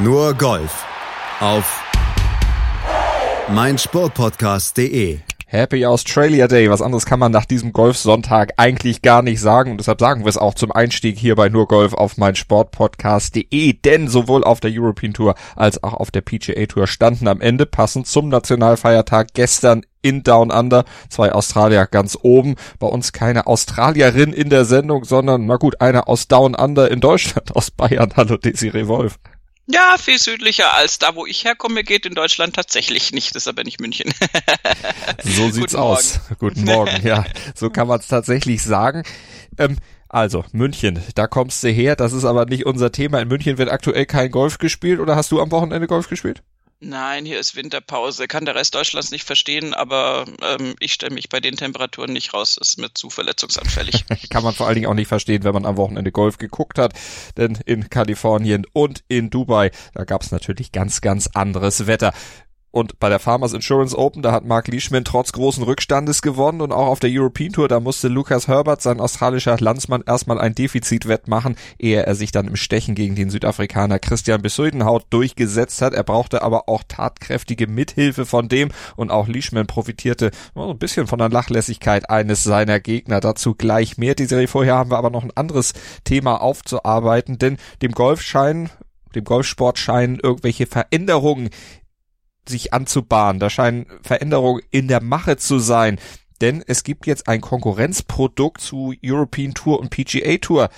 Nur Golf auf meinsportpodcast.de. Happy Australia Day. Was anderes kann man nach diesem Golfsonntag eigentlich gar nicht sagen. Und deshalb sagen wir es auch zum Einstieg hier bei nur Golf auf meinsportpodcast.de. Denn sowohl auf der European Tour als auch auf der PGA Tour standen am Ende passend zum Nationalfeiertag gestern in Down Under. Zwei Australier ganz oben. Bei uns keine Australierin in der Sendung, sondern, na gut, eine aus Down Under in Deutschland, aus Bayern. Hallo Desiree Wolf. Ja, viel südlicher als da, wo ich herkomme, geht in Deutschland tatsächlich nicht. Das ist aber nicht München. so sieht's Guten aus. Guten Morgen, ja. So kann man es tatsächlich sagen. Ähm, also, München, da kommst du her. Das ist aber nicht unser Thema. In München wird aktuell kein Golf gespielt oder hast du am Wochenende Golf gespielt? Nein, hier ist Winterpause. Kann der Rest Deutschlands nicht verstehen, aber ähm, ich stelle mich bei den Temperaturen nicht raus. Ist mir zu verletzungsanfällig. Kann man vor allen Dingen auch nicht verstehen, wenn man am Wochenende Golf geguckt hat. Denn in Kalifornien und in Dubai, da gab es natürlich ganz, ganz anderes Wetter. Und bei der Farmers Insurance Open, da hat Mark Leishman trotz großen Rückstandes gewonnen und auch auf der European Tour, da musste Lucas Herbert, sein australischer Landsmann, erstmal ein Defizit wettmachen, ehe er sich dann im Stechen gegen den Südafrikaner Christian Besuidenhout durchgesetzt hat. Er brauchte aber auch tatkräftige Mithilfe von dem und auch Leishman profitierte so ein bisschen von der Nachlässigkeit eines seiner Gegner. Dazu gleich mehr. Die Serie vorher haben wir aber noch ein anderes Thema aufzuarbeiten, denn dem Golf scheinen dem Golfsport scheinen irgendwelche Veränderungen sich anzubahnen. Da scheinen Veränderungen in der Mache zu sein. Denn es gibt jetzt ein Konkurrenzprodukt zu European Tour und PGA Tour.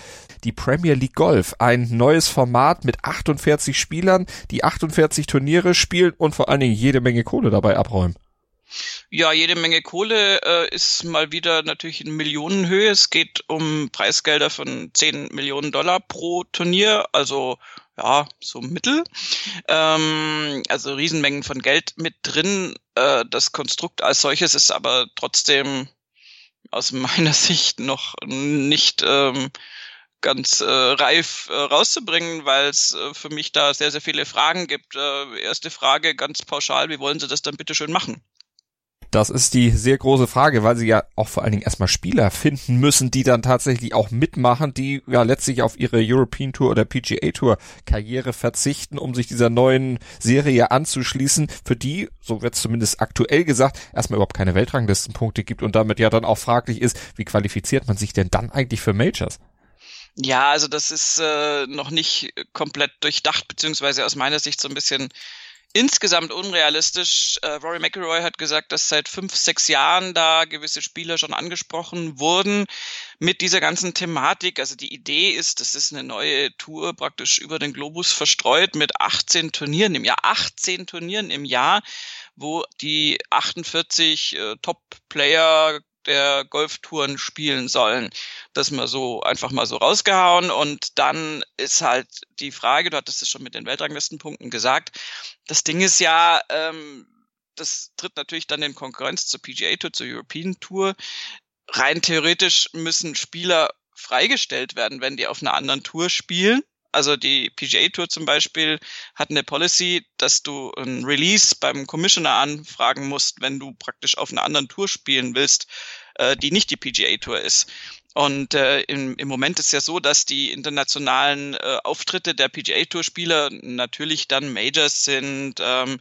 Die Premier League Golf. Ein neues Format mit 48 Spielern, die 48 Turniere spielen und vor allen Dingen jede Menge Kohle dabei abräumen. Ja, jede Menge Kohle äh, ist mal wieder natürlich in Millionenhöhe. Es geht um Preisgelder von 10 Millionen Dollar pro Turnier, also ja, so mittel. Ähm, also Riesenmengen von Geld mit drin. Äh, das Konstrukt als solches ist aber trotzdem aus meiner Sicht noch nicht ähm, ganz äh, reif äh, rauszubringen, weil es äh, für mich da sehr, sehr viele Fragen gibt. Äh, erste Frage ganz pauschal, wie wollen Sie das dann bitte schön machen? Das ist die sehr große Frage, weil sie ja auch vor allen Dingen erstmal Spieler finden müssen, die dann tatsächlich auch mitmachen, die ja letztlich auf ihre European Tour oder PGA Tour Karriere verzichten, um sich dieser neuen Serie anzuschließen, für die, so wird es zumindest aktuell gesagt, erstmal überhaupt keine Weltranglistenpunkte gibt und damit ja dann auch fraglich ist, wie qualifiziert man sich denn dann eigentlich für Majors? Ja, also das ist äh, noch nicht komplett durchdacht, beziehungsweise aus meiner Sicht so ein bisschen insgesamt unrealistisch. Äh, Rory McIlroy hat gesagt, dass seit fünf, sechs Jahren da gewisse Spieler schon angesprochen wurden mit dieser ganzen Thematik. Also die Idee ist, das ist eine neue Tour praktisch über den Globus verstreut mit 18 Turnieren im Jahr, 18 Turnieren im Jahr, wo die 48 äh, Top-Player der Golftouren spielen sollen. Das mal so einfach mal so rausgehauen. Und dann ist halt die Frage, du hattest es schon mit den Weltranglistenpunkten gesagt, das Ding ist ja, ähm, das tritt natürlich dann in Konkurrenz zur PGA Tour, zur European Tour. Rein theoretisch müssen Spieler freigestellt werden, wenn die auf einer anderen Tour spielen. Also die PGA Tour zum Beispiel hat eine Policy, dass du ein Release beim Commissioner anfragen musst, wenn du praktisch auf einer anderen Tour spielen willst, äh, die nicht die PGA Tour ist. Und äh, im, im Moment ist ja so, dass die internationalen äh, Auftritte der PGA Tour Spieler natürlich dann Majors sind, ähm,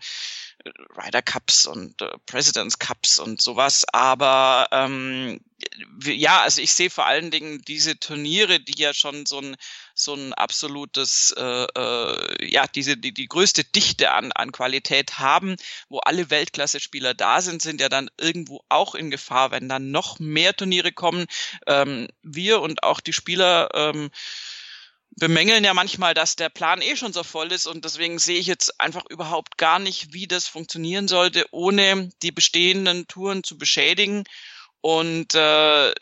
Ryder Cups und äh, Presidents Cups und sowas. Aber ähm, ja, also ich sehe vor allen Dingen diese Turniere, die ja schon so ein so ein absolutes, äh, äh, ja, diese die, die größte Dichte an an Qualität haben, wo alle Weltklasse-Spieler da sind, sind ja dann irgendwo auch in Gefahr, wenn dann noch mehr Turniere kommen. Ähm, wir und auch die Spieler ähm, bemängeln ja manchmal, dass der Plan eh schon so voll ist und deswegen sehe ich jetzt einfach überhaupt gar nicht, wie das funktionieren sollte, ohne die bestehenden Touren zu beschädigen. Und äh,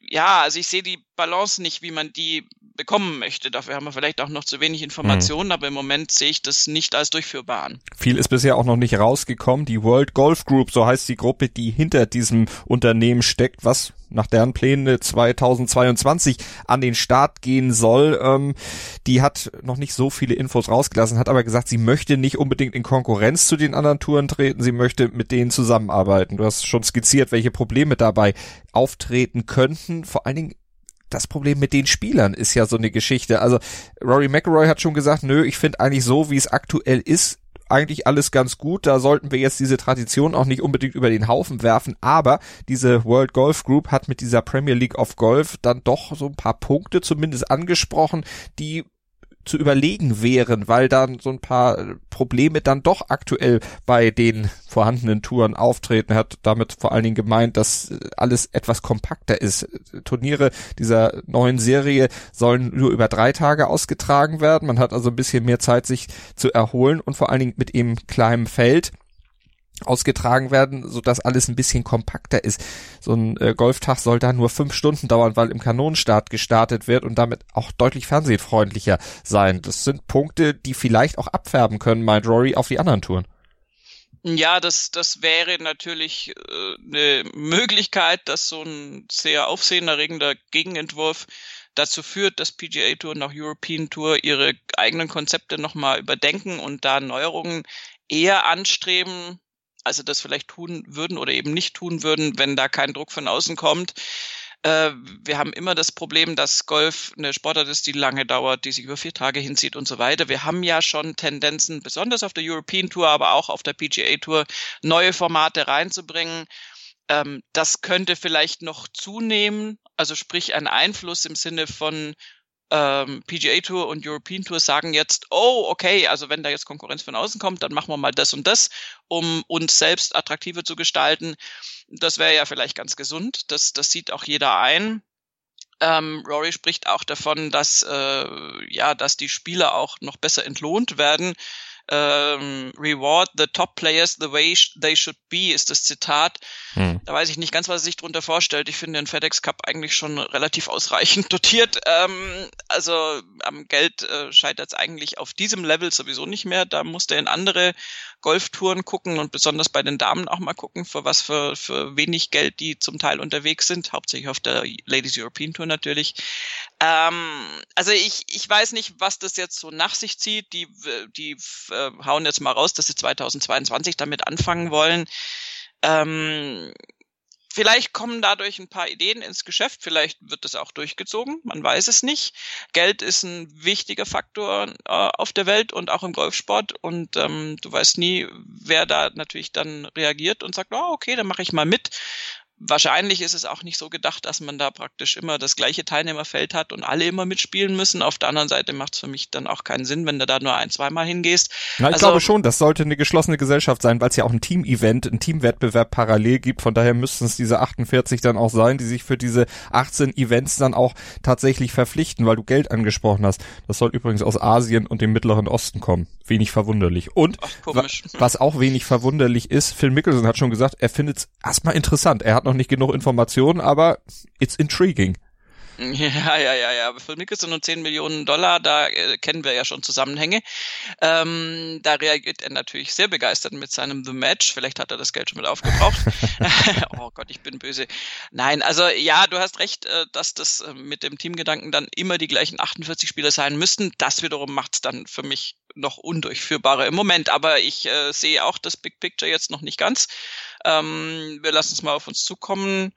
ja, also ich sehe die Balance nicht, wie man die bekommen möchte. Dafür haben wir vielleicht auch noch zu wenig Informationen, mhm. aber im Moment sehe ich das nicht als durchführbar an. Viel ist bisher auch noch nicht rausgekommen. Die World Golf Group, so heißt die Gruppe, die hinter diesem Unternehmen steckt, was nach deren Pläne 2022 an den Start gehen soll. Ähm, die hat noch nicht so viele Infos rausgelassen, hat aber gesagt, sie möchte nicht unbedingt in Konkurrenz zu den anderen Touren treten, sie möchte mit denen zusammenarbeiten. Du hast schon skizziert, welche Probleme dabei auftreten könnten. Vor allen Dingen das Problem mit den Spielern ist ja so eine Geschichte. Also Rory McIlroy hat schon gesagt, nö, ich finde eigentlich so, wie es aktuell ist, eigentlich alles ganz gut. Da sollten wir jetzt diese Tradition auch nicht unbedingt über den Haufen werfen. Aber diese World Golf Group hat mit dieser Premier League of Golf dann doch so ein paar Punkte zumindest angesprochen, die zu überlegen wären, weil dann so ein paar Probleme dann doch aktuell bei den vorhandenen Touren auftreten. Er hat damit vor allen Dingen gemeint, dass alles etwas kompakter ist. Turniere dieser neuen Serie sollen nur über drei Tage ausgetragen werden. Man hat also ein bisschen mehr Zeit, sich zu erholen und vor allen Dingen mit eben kleinem Feld ausgetragen werden, so dass alles ein bisschen kompakter ist. So ein äh, Golftag soll da nur fünf Stunden dauern, weil im Kanonenstart gestartet wird und damit auch deutlich fernsehfreundlicher sein. Das sind Punkte, die vielleicht auch abfärben können, meint Rory, auf die anderen Touren. Ja, das, das wäre natürlich äh, eine Möglichkeit, dass so ein sehr aufsehenerregender Gegenentwurf dazu führt, dass PGA Tour und auch European Tour ihre eigenen Konzepte nochmal überdenken und da Neuerungen eher anstreben, also das vielleicht tun würden oder eben nicht tun würden, wenn da kein Druck von außen kommt. Äh, wir haben immer das Problem, dass Golf eine Sportart ist, die lange dauert, die sich über vier Tage hinzieht und so weiter. Wir haben ja schon Tendenzen, besonders auf der European Tour, aber auch auf der PGA Tour, neue Formate reinzubringen. Ähm, das könnte vielleicht noch zunehmen, also sprich ein Einfluss im Sinne von ähm, PGA Tour und European Tour sagen jetzt, oh, okay, also wenn da jetzt Konkurrenz von außen kommt, dann machen wir mal das und das, um uns selbst attraktiver zu gestalten. Das wäre ja vielleicht ganz gesund. Das, das sieht auch jeder ein. Ähm, Rory spricht auch davon, dass äh, ja, dass die Spieler auch noch besser entlohnt werden ähm, reward the top players the way they should be, ist das Zitat. Hm. Da weiß ich nicht ganz, was er sich darunter vorstellt. Ich finde den FedEx Cup eigentlich schon relativ ausreichend dotiert. Ähm, also am Geld äh, scheitert es eigentlich auf diesem Level sowieso nicht mehr. Da musste er in andere Golftouren gucken und besonders bei den Damen auch mal gucken, für was für, für wenig Geld die zum Teil unterwegs sind, hauptsächlich auf der Ladies European Tour natürlich. Ähm, also ich, ich weiß nicht, was das jetzt so nach sich zieht. Die, die äh, hauen jetzt mal raus, dass sie 2022 damit anfangen wollen. Ähm, Vielleicht kommen dadurch ein paar Ideen ins Geschäft, vielleicht wird es auch durchgezogen, man weiß es nicht. Geld ist ein wichtiger Faktor äh, auf der Welt und auch im Golfsport und ähm, du weißt nie, wer da natürlich dann reagiert und sagt, oh, okay, dann mache ich mal mit. Wahrscheinlich ist es auch nicht so gedacht, dass man da praktisch immer das gleiche Teilnehmerfeld hat und alle immer mitspielen müssen. Auf der anderen Seite macht es für mich dann auch keinen Sinn, wenn du da nur ein, zweimal hingehst. Na, ich also, glaube schon, das sollte eine geschlossene Gesellschaft sein, weil es ja auch ein Team-Event, ein Teamwettbewerb parallel gibt. Von daher müssten es diese 48 dann auch sein, die sich für diese 18 Events dann auch tatsächlich verpflichten, weil du Geld angesprochen hast. Das soll übrigens aus Asien und dem Mittleren Osten kommen. Wenig verwunderlich. Und Ach, was auch wenig verwunderlich ist, Phil Mickelson hat schon gesagt, er findet es erstmal interessant. Er hat noch nicht genug Informationen, aber it's intriguing. Ja, ja, ja, ja. Phil Mickelson und 10 Millionen Dollar, da äh, kennen wir ja schon Zusammenhänge. Ähm, da reagiert er natürlich sehr begeistert mit seinem The Match. Vielleicht hat er das Geld schon mit aufgebraucht. oh Gott, ich bin böse. Nein, also ja, du hast recht, äh, dass das äh, mit dem Teamgedanken dann immer die gleichen 48 Spieler sein müssten. Das wiederum macht es dann für mich noch undurchführbarer im Moment. Aber ich äh, sehe auch das Big Picture jetzt noch nicht ganz. Ähm, wir lassen es mal auf uns zukommen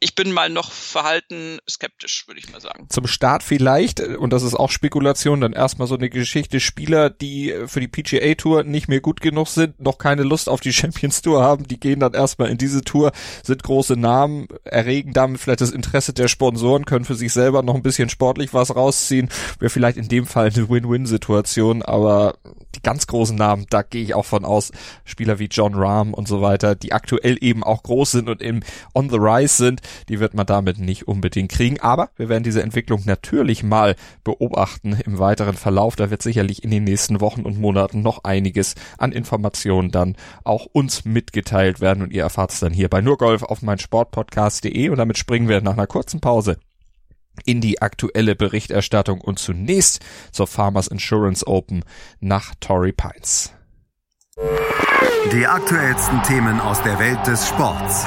ich bin mal noch verhalten skeptisch, würde ich mal sagen. Zum Start vielleicht, und das ist auch Spekulation, dann erstmal so eine Geschichte, Spieler, die für die PGA Tour nicht mehr gut genug sind, noch keine Lust auf die Champions Tour haben, die gehen dann erstmal in diese Tour, sind große Namen, erregen damit vielleicht das Interesse der Sponsoren, können für sich selber noch ein bisschen sportlich was rausziehen, wäre vielleicht in dem Fall eine Win-Win-Situation, aber die ganz großen Namen, da gehe ich auch von aus, Spieler wie John Rahm und so weiter, die aktuell eben auch groß sind und im On the Rise sind, die wird man damit nicht unbedingt kriegen. Aber wir werden diese Entwicklung natürlich mal beobachten im weiteren Verlauf. Da wird sicherlich in den nächsten Wochen und Monaten noch einiges an Informationen dann auch uns mitgeteilt werden und ihr erfahrt es dann hier bei Nurgolf auf mein Sportpodcast.de und damit springen wir nach einer kurzen Pause in die aktuelle Berichterstattung und zunächst zur Farmers Insurance Open nach Torrey Pines. Die aktuellsten Themen aus der Welt des Sports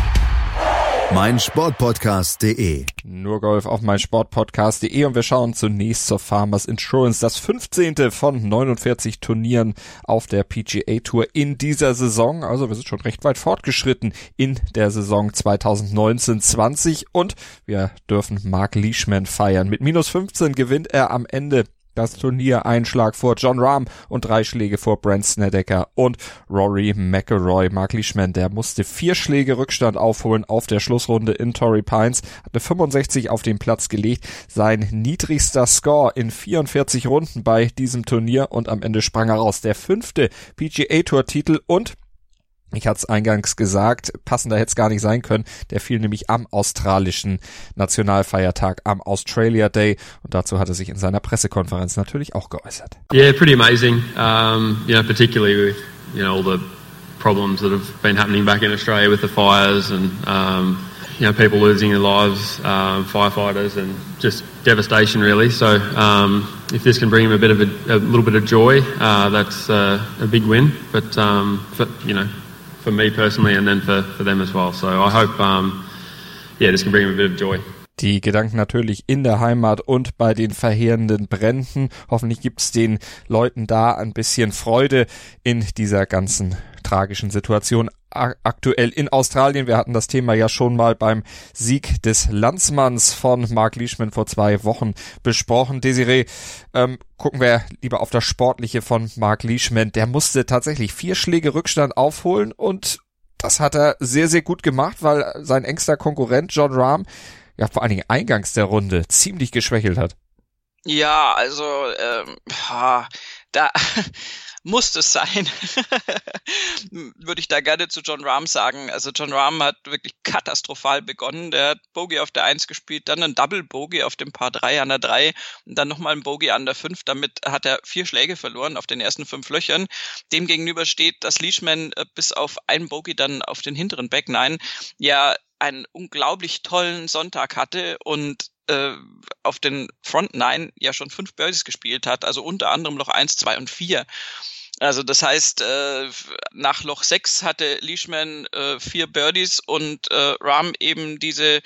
mein Sportpodcast.de. Nur Golf auf mein Sportpodcast.de und wir schauen zunächst zur Farmers Insurance, das 15. von 49 Turnieren auf der PGA Tour in dieser Saison. Also wir sind schon recht weit fortgeschritten in der Saison 2019-20 und wir dürfen Mark Leishman feiern. Mit minus 15 gewinnt er am Ende das Turnier ein Schlag vor John Rahm und drei Schläge vor Brent Snedeker und Rory McElroy. Mark Leishman, der musste vier Schläge Rückstand aufholen auf der Schlussrunde in Torrey Pines, hatte 65 auf den Platz gelegt, sein niedrigster Score in 44 Runden bei diesem Turnier und am Ende sprang er raus. Der fünfte PGA Tour Titel und ich hatte es eingangs gesagt, passender hätte es gar nicht sein können. Der fiel nämlich am australischen Nationalfeiertag, am Australia Day. Und dazu hat er sich in seiner Pressekonferenz natürlich auch geäußert. Yeah, pretty amazing. Um, you know, particularly with you know all the problems that have been happening back in Australia with the fires and um, you know people losing their lives, um, firefighters, and just devastation really. So um, if this can bring him a bit of a, a little bit of joy, uh, that's uh, a big win. But um, for, you know for me personally and then for, for them as well. So I hope, um, yeah, this can bring them a bit of joy. Die Gedanken natürlich in der Heimat und bei den verheerenden Bränden. Hoffentlich gibt's den Leuten da ein bisschen Freude in dieser ganzen tragischen Situation aktuell in Australien. Wir hatten das Thema ja schon mal beim Sieg des Landsmanns von Mark Leishman vor zwei Wochen besprochen. Desiree, ähm, gucken wir lieber auf das Sportliche von Mark Leishman. Der musste tatsächlich vier Schläge Rückstand aufholen und das hat er sehr, sehr gut gemacht, weil sein engster Konkurrent John Rahm ja vor allen Dingen eingangs der Runde ziemlich geschwächelt hat. Ja, also ähm, da muss es sein, würde ich da gerne zu John Rahm sagen. Also John Rahm hat wirklich katastrophal begonnen. Der hat Bogey auf der 1 gespielt, dann ein Double Bogey auf dem Paar 3 an der 3 und dann nochmal ein Bogey an der 5. Damit hat er vier Schläge verloren auf den ersten fünf Löchern. Demgegenüber steht, dass Leishman äh, bis auf ein Bogey dann auf den hinteren Back 9 ja einen unglaublich tollen Sonntag hatte und äh, auf den Front Nine ja schon fünf Birdies gespielt hat, also unter anderem Loch eins, zwei und vier. Also das heißt, äh, nach Loch 6 hatte Leishman äh, vier Birdies und äh, Rahm eben diese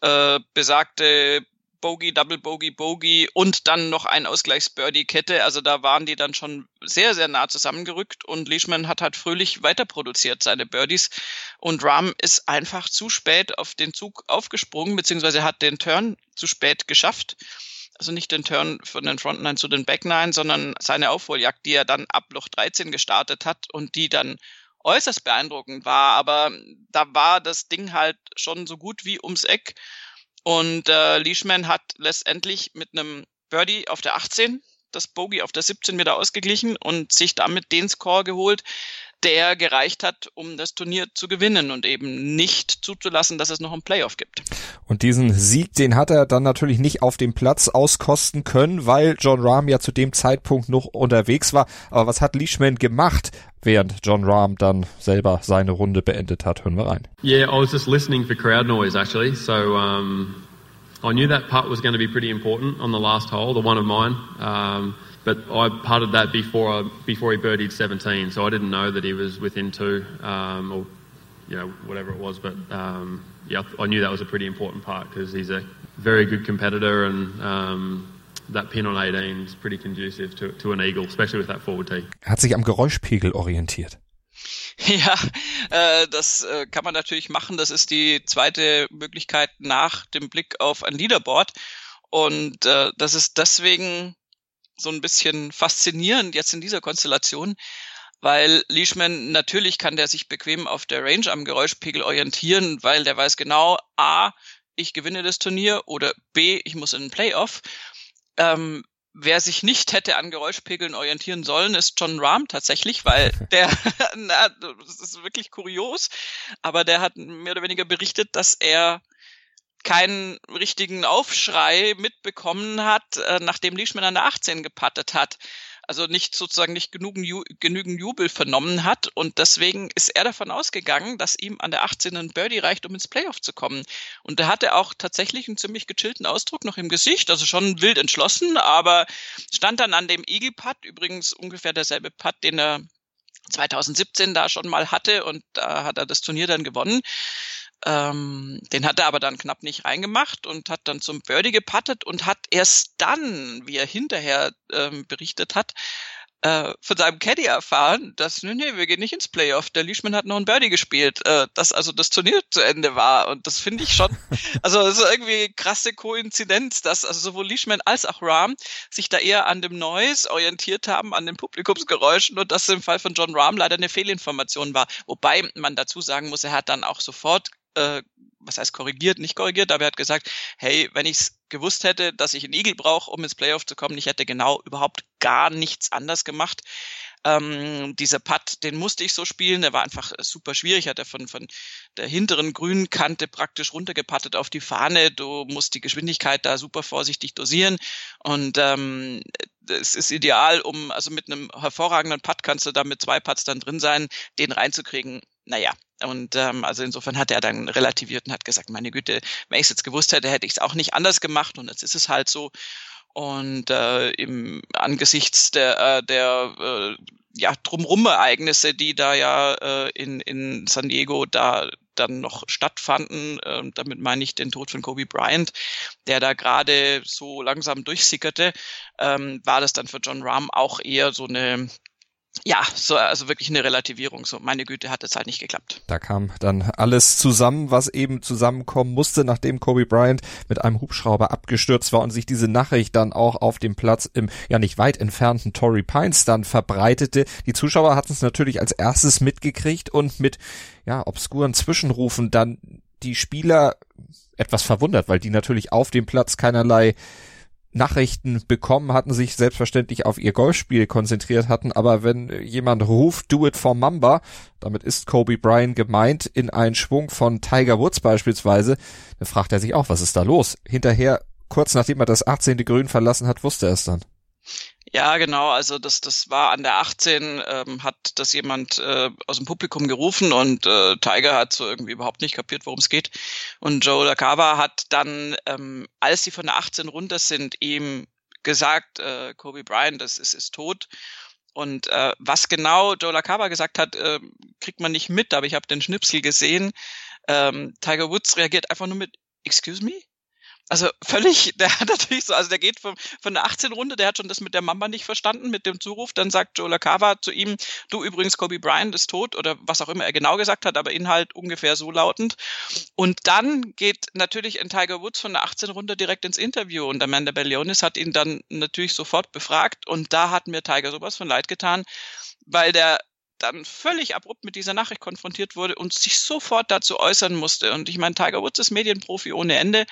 äh, besagte Bogey, Double Bogey, Bogey und dann noch ein Ausgleichs-Birdie-Kette. Also da waren die dann schon sehr, sehr nah zusammengerückt und Leishman hat halt fröhlich weiter produziert seine Birdies und Rahm ist einfach zu spät auf den Zug aufgesprungen, beziehungsweise hat den Turn zu spät geschafft also nicht den Turn von den Front Nine zu den Back Nine, sondern seine Aufholjagd, die er dann ab Loch 13 gestartet hat und die dann äußerst beeindruckend war. Aber da war das Ding halt schon so gut wie ums Eck. Und äh, Leishman hat letztendlich mit einem Birdie auf der 18 das Bogey auf der 17 wieder ausgeglichen und sich damit den Score geholt, der gereicht hat, um das Turnier zu gewinnen und eben nicht zuzulassen, dass es noch einen Playoff gibt. Und diesen Sieg, den hat er dann natürlich nicht auf dem Platz auskosten können, weil John Rahm ja zu dem Zeitpunkt noch unterwegs war. Aber was hat Leishman gemacht, während John Rahm dann selber seine Runde beendet hat? Hören wir rein. Yeah, I was just listening for crowd noise actually. So um, I knew that putt was going to be pretty important on the last hole, the one of mine. Um, but I putted that before I, before he birdied 17, so I didn't know that he was within two um, or you know whatever it was. But um, yeah, I knew that was a pretty important part because he's a very good competitor and. Um, that pin on 18 is pretty conducive to, to an eagle, especially with that forward tee. Er hat sich am Geräuschpegel orientiert. Ja, äh, das äh, kann man natürlich machen. Das ist die zweite Möglichkeit nach dem Blick auf ein Leaderboard. Und äh, das ist deswegen so ein bisschen faszinierend jetzt in dieser Konstellation, weil Leishman natürlich kann der sich bequem auf der Range am Geräuschpegel orientieren, weil der weiß genau, A, ich gewinne das Turnier oder B, ich muss in den Playoff. Ähm, wer sich nicht hätte an Geräuschpegeln orientieren sollen, ist John Rahm tatsächlich, weil der, na, das ist wirklich kurios, aber der hat mehr oder weniger berichtet, dass er keinen richtigen Aufschrei mitbekommen hat, äh, nachdem Leishman an der 18 gepattet hat also nicht sozusagen nicht genügend, Ju genügend Jubel vernommen hat. Und deswegen ist er davon ausgegangen, dass ihm an der 18. ein Birdie reicht, um ins Playoff zu kommen. Und da hatte auch tatsächlich einen ziemlich gechillten Ausdruck noch im Gesicht, also schon wild entschlossen, aber stand dann an dem Eagle Putt, übrigens ungefähr derselbe Putt, den er 2017 da schon mal hatte und da hat er das Turnier dann gewonnen. Ähm, den hat er aber dann knapp nicht reingemacht und hat dann zum Birdie gepattet und hat erst dann, wie er hinterher ähm, berichtet hat, äh, von seinem Caddy erfahren, dass, nee, nee, wir gehen nicht ins Playoff. Der Leishman hat noch ein Birdie gespielt, äh, dass also das Turnier zu Ende war. Und das finde ich schon, also das ist irgendwie krasse Koinzidenz, dass also sowohl Leishman als auch Rahm sich da eher an dem Noise orientiert haben, an den Publikumsgeräuschen und das im Fall von John Rahm leider eine Fehlinformation war. Wobei man dazu sagen muss, er hat dann auch sofort äh, was heißt korrigiert, nicht korrigiert, aber er hat gesagt, hey, wenn ich es gewusst hätte, dass ich einen Eagle brauche, um ins Playoff zu kommen, ich hätte genau überhaupt gar nichts anders gemacht. Ähm, dieser Putt, den musste ich so spielen, der war einfach super schwierig, hat er von, von der hinteren grünen Kante praktisch runtergepattet auf die Fahne. Du musst die Geschwindigkeit da super vorsichtig dosieren und ähm, es ist ideal, um, also mit einem hervorragenden Putt kannst du da mit zwei Putts dann drin sein, den reinzukriegen. Naja, und ähm, also insofern hat er dann relativiert und hat gesagt, meine Güte, wenn ich es jetzt gewusst hätte, hätte ich es auch nicht anders gemacht und jetzt ist es halt so. Und äh, im angesichts der, äh, der äh, ja, drumrum Ereignisse, die da ja äh, in, in San Diego da dann noch stattfanden, äh, damit meine ich den Tod von Kobe Bryant, der da gerade so langsam durchsickerte, ähm, war das dann für John Rahm auch eher so eine ja, so, also wirklich eine Relativierung. So, meine Güte, hat es halt nicht geklappt. Da kam dann alles zusammen, was eben zusammenkommen musste, nachdem Kobe Bryant mit einem Hubschrauber abgestürzt war und sich diese Nachricht dann auch auf dem Platz im ja nicht weit entfernten Torrey Pines dann verbreitete. Die Zuschauer hatten es natürlich als erstes mitgekriegt und mit ja obskuren Zwischenrufen dann die Spieler etwas verwundert, weil die natürlich auf dem Platz keinerlei Nachrichten bekommen hatten, sich selbstverständlich auf ihr Golfspiel konzentriert hatten, aber wenn jemand ruft, do it for Mamba, damit ist Kobe Bryant gemeint, in einen Schwung von Tiger Woods beispielsweise, dann fragt er sich auch, was ist da los? Hinterher, kurz nachdem er das 18. Grün verlassen hat, wusste er es dann. Ja, genau. Also das, das war an der 18, ähm, hat das jemand äh, aus dem Publikum gerufen und äh, Tiger hat so irgendwie überhaupt nicht kapiert, worum es geht. Und Joe LaCava hat dann, ähm, als sie von der 18 runter sind, ihm gesagt, äh, Kobe Bryant, das ist, ist tot. Und äh, was genau Joe LaCava gesagt hat, äh, kriegt man nicht mit, aber ich habe den Schnipsel gesehen. Ähm, Tiger Woods reagiert einfach nur mit Excuse me? Also völlig, der hat natürlich so, also der geht von, von der 18 Runde, der hat schon das mit der Mamba nicht verstanden, mit dem Zuruf, dann sagt Joe LaCava zu ihm, du übrigens, Kobe Bryant ist tot oder was auch immer er genau gesagt hat, aber Inhalt ungefähr so lautend. Und dann geht natürlich in Tiger Woods von der 18 Runde direkt ins Interview und Amanda Bellionis hat ihn dann natürlich sofort befragt und da hat mir Tiger sowas von leid getan, weil der dann völlig abrupt mit dieser Nachricht konfrontiert wurde und sich sofort dazu äußern musste. Und ich meine, Tiger Woods ist Medienprofi ohne Ende.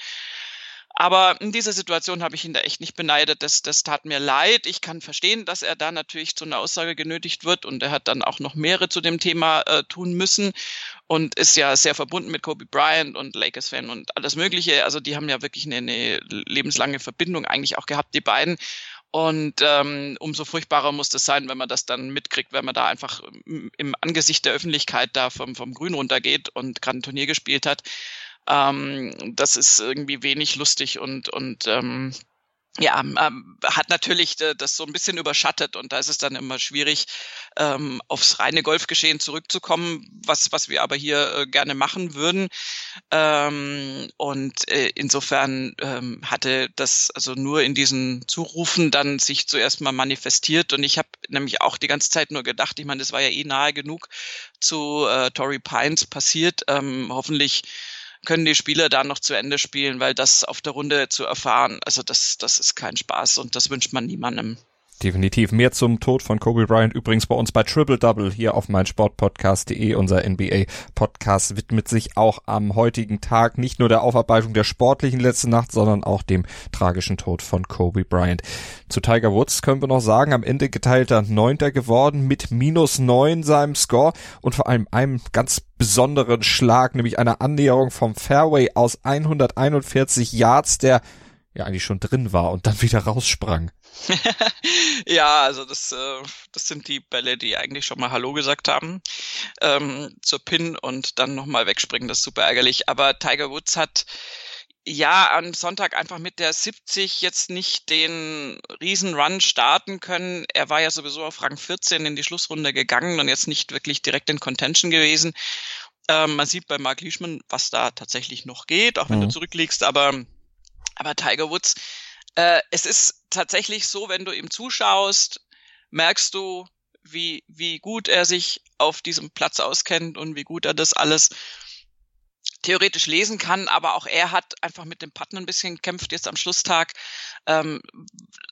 Aber in dieser Situation habe ich ihn da echt nicht beneidet. Das, das tat mir leid. Ich kann verstehen, dass er da natürlich zu einer Aussage genötigt wird und er hat dann auch noch mehrere zu dem Thema äh, tun müssen und ist ja sehr verbunden mit Kobe Bryant und Lakers-Fan und alles Mögliche. Also die haben ja wirklich eine, eine lebenslange Verbindung eigentlich auch gehabt, die beiden. Und ähm, umso furchtbarer muss das sein, wenn man das dann mitkriegt, wenn man da einfach im Angesicht der Öffentlichkeit da vom, vom Grün runtergeht und gerade ein Turnier gespielt hat. Ähm, das ist irgendwie wenig lustig und, und ähm, ja, ähm, hat natürlich äh, das so ein bisschen überschattet und da ist es dann immer schwierig, ähm, aufs reine Golfgeschehen zurückzukommen, was, was wir aber hier äh, gerne machen würden. Ähm, und äh, insofern ähm, hatte das also nur in diesen Zurufen dann sich zuerst mal manifestiert und ich habe nämlich auch die ganze Zeit nur gedacht, ich meine, das war ja eh nahe genug zu äh, Tory Pines passiert. Ähm, hoffentlich können die Spieler da noch zu Ende spielen, weil das auf der Runde zu erfahren, also das, das ist kein Spaß und das wünscht man niemandem. Definitiv. Mehr zum Tod von Kobe Bryant übrigens bei uns bei Triple Double hier auf meinsportpodcast.de. Unser NBA-Podcast widmet sich auch am heutigen Tag nicht nur der Aufarbeitung der sportlichen letzte Nacht, sondern auch dem tragischen Tod von Kobe Bryant. Zu Tiger Woods können wir noch sagen, am Ende geteilter Neunter geworden mit minus neun seinem Score und vor allem einem ganz besonderen Schlag, nämlich einer Annäherung vom Fairway aus 141 Yards, der ja eigentlich schon drin war und dann wieder raussprang. ja, also das, äh, das sind die Bälle, die eigentlich schon mal Hallo gesagt haben ähm, zur Pin und dann nochmal wegspringen. Das ist super ärgerlich. Aber Tiger Woods hat ja am Sonntag einfach mit der 70 jetzt nicht den Riesenrun starten können. Er war ja sowieso auf Rang 14 in die Schlussrunde gegangen und jetzt nicht wirklich direkt in Contention gewesen. Ähm, man sieht bei Mark Leishman, was da tatsächlich noch geht, auch wenn mhm. du zurückliegst, aber, aber Tiger Woods, äh, es ist tatsächlich so, wenn du ihm zuschaust, merkst du, wie, wie gut er sich auf diesem Platz auskennt und wie gut er das alles theoretisch lesen kann, aber auch er hat einfach mit dem Putten ein bisschen gekämpft jetzt am Schlusstag. Ähm,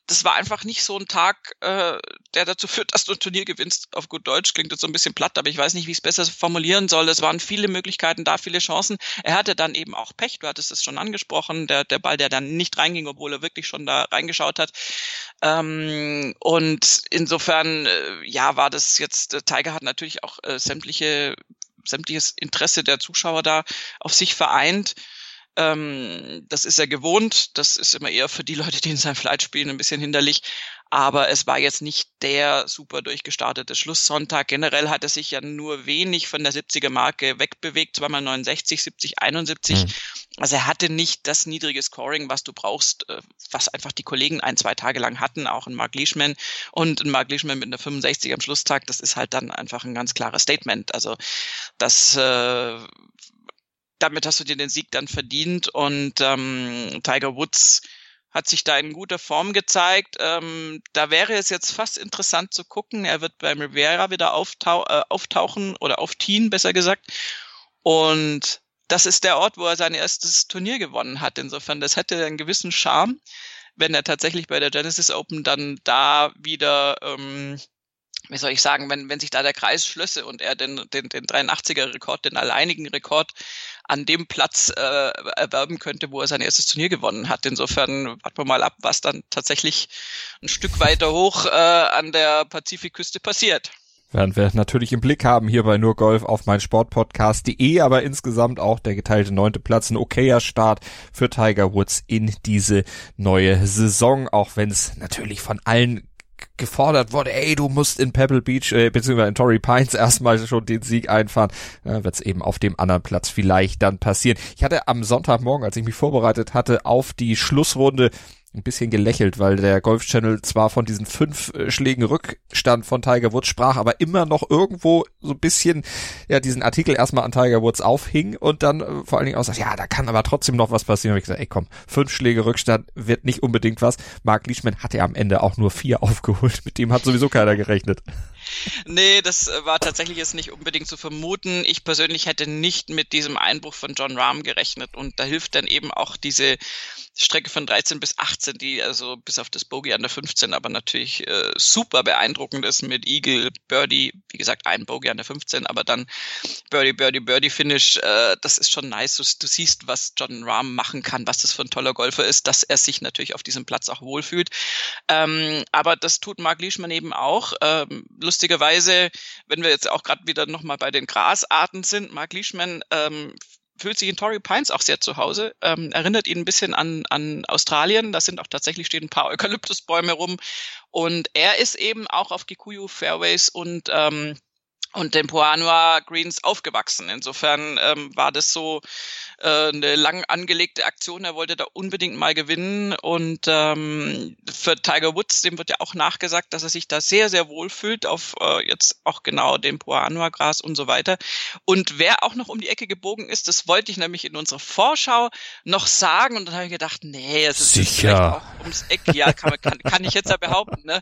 das war einfach nicht so ein Tag, äh, der dazu führt, dass du ein Turnier gewinnst. Auf gut Deutsch klingt jetzt so ein bisschen platt, aber ich weiß nicht, wie ich es besser formulieren soll. Es waren viele Möglichkeiten da, viele Chancen. Er hatte dann eben auch Pech, du hattest es schon angesprochen, der, der Ball, der dann nicht reinging, obwohl er wirklich schon da reingeschaut hat. Ähm, und insofern, äh, ja, war das jetzt, äh, Tiger hat natürlich auch äh, sämtliche sämtliches Interesse der Zuschauer da auf sich vereint. Ähm, das ist er gewohnt. Das ist immer eher für die Leute, die in seinem Flight spielen, ein bisschen hinderlich. Aber es war jetzt nicht der super durchgestartete Schlusssonntag. Generell hat er sich ja nur wenig von der 70er Marke wegbewegt, zweimal 69, 70, 71. Mhm. Also er hatte nicht das niedrige Scoring, was du brauchst, äh, was einfach die Kollegen ein, zwei Tage lang hatten, auch ein Mark Leishman und ein Mark Leishman mit einer 65 am Schlusstag. Das ist halt dann einfach ein ganz klares Statement. Also das äh, damit hast du dir den Sieg dann verdient und ähm, Tiger Woods hat sich da in guter Form gezeigt. Ähm, da wäre es jetzt fast interessant zu gucken. Er wird beim Rivera wieder auftau äh, auftauchen oder auftiehen, besser gesagt. Und das ist der Ort, wo er sein erstes Turnier gewonnen hat. Insofern, das hätte einen gewissen Charme, wenn er tatsächlich bei der Genesis Open dann da wieder ähm, wie soll ich sagen, wenn, wenn sich da der Kreis schlösse und er den, den, den 83er-Rekord, den alleinigen Rekord an dem Platz äh, erwerben könnte, wo er sein erstes Turnier gewonnen hat. Insofern warten wir mal ab, was dann tatsächlich ein Stück weiter hoch äh, an der Pazifikküste passiert. Werden wir natürlich im Blick haben hier bei nur Golf auf mein Sportpodcast.de, aber insgesamt auch der geteilte neunte Platz, ein okayer Start für Tiger Woods in diese neue Saison, auch wenn es natürlich von allen gefordert wurde, ey, du musst in Pebble Beach äh, beziehungsweise in Torrey Pines erstmal schon den Sieg einfahren, äh, wird es eben auf dem anderen Platz vielleicht dann passieren. Ich hatte am Sonntagmorgen, als ich mich vorbereitet hatte auf die Schlussrunde, ein bisschen gelächelt, weil der Golf Channel zwar von diesen fünf äh, Schlägen Rückstand von Tiger Woods sprach, aber immer noch irgendwo so ein bisschen ja diesen Artikel erstmal an Tiger Woods aufhing und dann äh, vor allen Dingen auch sagt, ja, da kann aber trotzdem noch was passieren. Da ich gesagt, ey komm, fünf Schläge Rückstand wird nicht unbedingt was. Mark Leishman hatte ja am Ende auch nur vier aufgeholt. Mit dem hat sowieso keiner gerechnet. Nee, das äh, war tatsächlich jetzt nicht unbedingt zu vermuten. Ich persönlich hätte nicht mit diesem Einbruch von John Rahm gerechnet und da hilft dann eben auch diese Strecke von 13 bis 18, die also bis auf das Bogey an der 15 aber natürlich äh, super beeindruckend ist mit Eagle, Birdie, wie gesagt, ein Bogey an der 15, aber dann Birdie, Birdie, Birdie Finish, äh, das ist schon nice. Du, du siehst, was John Rahm machen kann, was das für ein toller Golfer ist, dass er sich natürlich auf diesem Platz auch wohlfühlt. Ähm, aber das tut Mark Leishman eben auch. Ähm, lustigerweise, wenn wir jetzt auch gerade wieder nochmal bei den Grasarten sind, Mark Leishman ähm, fühlt sich in Torrey Pines auch sehr zu Hause. Ähm, erinnert ihn ein bisschen an, an Australien. Da sind auch tatsächlich stehen ein paar Eukalyptusbäume rum. Und er ist eben auch auf Kikuyu Fairways und ähm, und den Poanoa Greens aufgewachsen. Insofern ähm, war das so äh, eine lang angelegte Aktion. Er wollte da unbedingt mal gewinnen. Und ähm, für Tiger Woods, dem wird ja auch nachgesagt, dass er sich da sehr, sehr wohl fühlt auf äh, jetzt auch genau dem Poanoa-Gras und so weiter. Und wer auch noch um die Ecke gebogen ist, das wollte ich nämlich in unserer Vorschau noch sagen. Und dann habe ich gedacht, nee, es ist Sicher. vielleicht auch ums Eck. Ja, kann, kann, kann ich jetzt ja behaupten. Ne?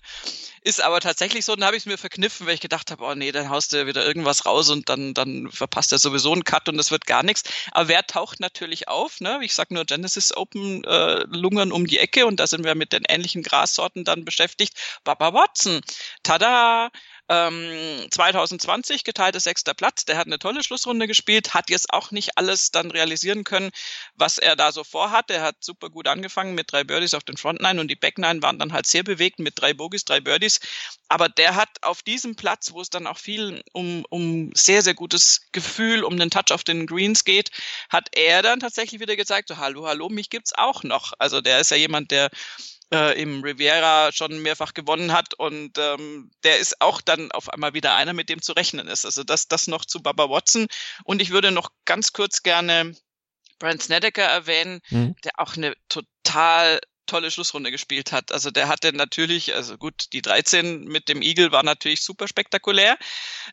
Ist aber tatsächlich so. Dann habe ich es mir verkniffen, weil ich gedacht habe, oh nee, dann haust du wieder irgendwas raus und dann, dann verpasst er sowieso einen Cut und es wird gar nichts. Aber wer taucht natürlich auf? Ne? Ich sag nur Genesis Open äh, lungern um die Ecke und da sind wir mit den ähnlichen Grassorten dann beschäftigt. Baba Watson. Tada! Ähm, 2020 geteiltes sechster Platz. Der hat eine tolle Schlussrunde gespielt, hat jetzt auch nicht alles dann realisieren können, was er da so vorhat. Er hat super gut angefangen mit drei Birdies auf den Front Nine und die Back Nine waren dann halt sehr bewegt mit drei Bogies, drei Birdies. Aber der hat auf diesem Platz, wo es dann auch viel um, um sehr, sehr gutes Gefühl, um den Touch auf den Greens geht, hat er dann tatsächlich wieder gezeigt, so hallo, hallo, mich gibt's auch noch. Also der ist ja jemand, der äh, im Riviera schon mehrfach gewonnen hat und ähm, der ist auch dann auf einmal wieder einer, mit dem zu rechnen ist. Also das, das noch zu Baba Watson. Und ich würde noch ganz kurz gerne Brent Snedeker erwähnen, mhm. der auch eine total tolle Schlussrunde gespielt hat. Also der hatte natürlich, also gut, die 13 mit dem Eagle war natürlich super spektakulär.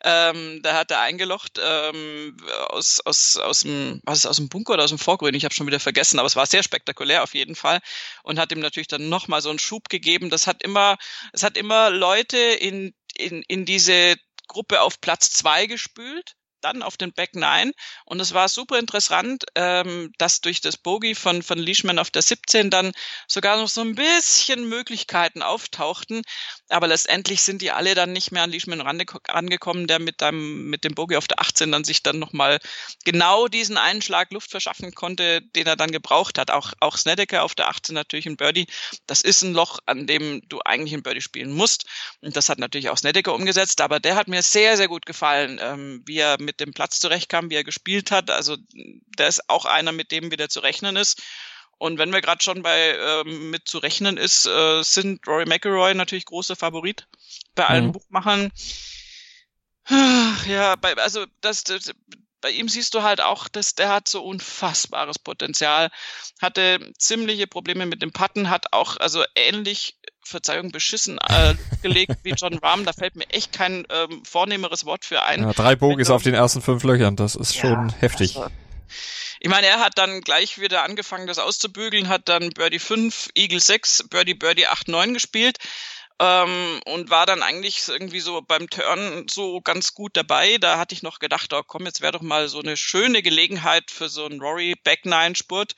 Ähm, da hat er eingelocht ähm, aus, aus, aus dem, was ist aus dem Bunker oder aus dem Vorgrün, ich habe schon wieder vergessen, aber es war sehr spektakulär auf jeden Fall und hat ihm natürlich dann nochmal so einen Schub gegeben. Das hat immer, es hat immer Leute in, in, in diese Gruppe auf Platz zwei gespült dann auf den Back 9 und es war super interessant, ähm, dass durch das Bogey von, von Leishman auf der 17 dann sogar noch so ein bisschen Möglichkeiten auftauchten, aber letztendlich sind die alle dann nicht mehr an Leishman rangekommen, der mit, dem, mit dem Bogey auf der 18 dann sich dann nochmal genau diesen einen Schlag Luft verschaffen konnte, den er dann gebraucht hat. Auch, auch Snedeker auf der 18 natürlich ein Birdie. Das ist ein Loch, an dem du eigentlich ein Birdie spielen musst. Und das hat natürlich auch Snedeker umgesetzt, aber der hat mir sehr, sehr gut gefallen, ähm, wie er mit dem Platz zurechtkam, wie er gespielt hat. Also der ist auch einer, mit dem wieder zu rechnen ist. Und wenn wir gerade schon bei ähm, mit zu rechnen ist, äh, sind Rory McIlroy natürlich großer Favorit bei allen mhm. Buchmachern. Ja, bei, also das, das, bei ihm siehst du halt auch, dass der hat so unfassbares Potenzial, hatte ziemliche Probleme mit dem Patten, hat auch also ähnlich Verzeihung, beschissen äh, gelegt wie John Rahm. Da fällt mir echt kein ähm, vornehmeres Wort für ein. Ja, drei Bogies auf den ersten fünf Löchern, das ist ja, schon heftig. Also, ich meine, er hat dann gleich wieder angefangen, das auszubügeln, hat dann Birdie 5, Eagle 6, Birdie Birdie 8, 9 gespielt. Ähm, und war dann eigentlich irgendwie so beim Turn so ganz gut dabei. Da hatte ich noch gedacht, oh komm, jetzt wäre doch mal so eine schöne Gelegenheit für so einen Rory Back Nine Spurt.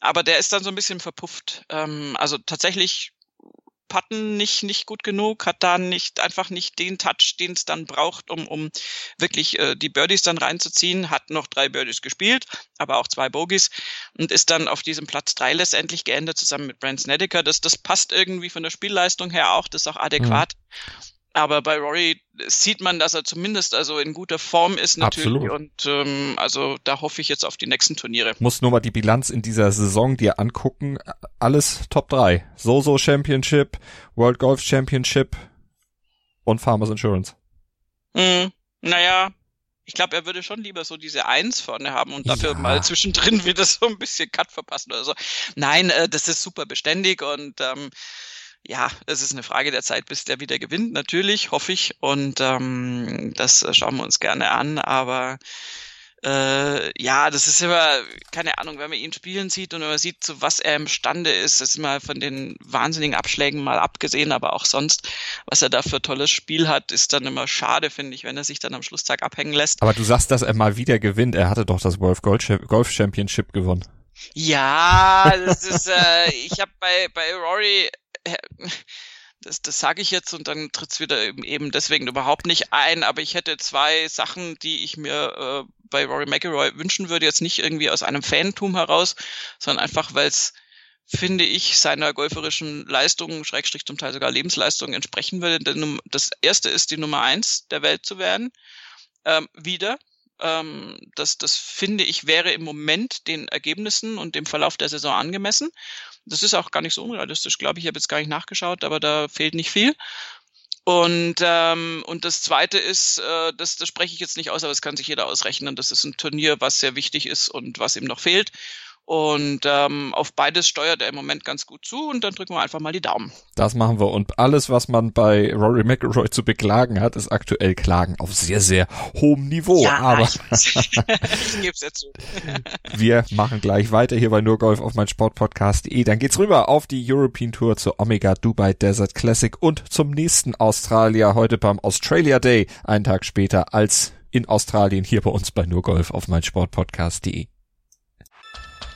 Aber der ist dann so ein bisschen verpufft. Ähm, also tatsächlich Putten nicht, nicht gut genug, hat da nicht, einfach nicht den Touch, den es dann braucht, um, um wirklich äh, die Birdies dann reinzuziehen, hat noch drei Birdies gespielt, aber auch zwei Bogies und ist dann auf diesem Platz drei letztendlich geendet, zusammen mit Brent Snedeker. Das, das passt irgendwie von der Spielleistung her auch, das ist auch adäquat. Mhm. Aber bei Rory sieht man, dass er zumindest also in guter Form ist natürlich. Absolut. Und ähm, also da hoffe ich jetzt auf die nächsten Turniere. Muss nur mal die Bilanz in dieser Saison dir angucken. Alles Top 3. Soso Championship, World Golf Championship und Farmers Insurance. Mhm. Naja, ich glaube, er würde schon lieber so diese Eins vorne haben und dafür ja. mal zwischendrin wieder so ein bisschen Cut verpassen oder so. Nein, äh, das ist super beständig und ähm, ja, es ist eine Frage der Zeit, bis der wieder gewinnt, natürlich, hoffe ich. Und ähm, das schauen wir uns gerne an. Aber äh, ja, das ist immer, keine Ahnung, wenn man ihn spielen sieht und wenn man sieht, zu was er imstande ist, ist mal von den wahnsinnigen Abschlägen mal abgesehen, aber auch sonst, was er da für tolles Spiel hat, ist dann immer schade, finde ich, wenn er sich dann am Schlusstag abhängen lässt. Aber du sagst, dass er mal wieder gewinnt. Er hatte doch das Wolf Golf Championship gewonnen. Ja, das ist, äh, ich habe bei, bei Rory das, das sage ich jetzt und dann tritt's wieder eben deswegen überhaupt nicht ein, aber ich hätte zwei Sachen, die ich mir äh, bei Rory McIlroy wünschen würde, jetzt nicht irgendwie aus einem Fantum heraus, sondern einfach, weil es, finde ich, seiner golferischen Leistung, Schrägstrich zum Teil sogar Lebensleistung entsprechen würde. Denn das erste ist, die Nummer eins der Welt zu werden. Ähm, wieder. Ähm, das, das finde ich wäre im Moment den Ergebnissen und dem Verlauf der Saison angemessen. Das ist auch gar nicht so unrealistisch, glaube ich. Ich habe jetzt gar nicht nachgeschaut, aber da fehlt nicht viel. Und, ähm, und das Zweite ist, äh, das, das spreche ich jetzt nicht aus, aber das kann sich jeder ausrechnen. Das ist ein Turnier, was sehr wichtig ist und was ihm noch fehlt. Und ähm, auf beides steuert er im Moment ganz gut zu und dann drücken wir einfach mal die Daumen. Das machen wir. Und alles, was man bei Rory McIlroy zu beklagen hat, ist aktuell Klagen auf sehr, sehr hohem Niveau. Ja, Aber ich, ich gebe es ja zu. wir machen gleich weiter hier bei nur Golf auf mein Sportpodcast.de. Dann geht's rüber auf die European Tour zur Omega Dubai Desert Classic und zum nächsten Australier heute beim Australia Day, einen Tag später als in Australien hier bei uns bei nur Golf auf mein Sportpodcast.de.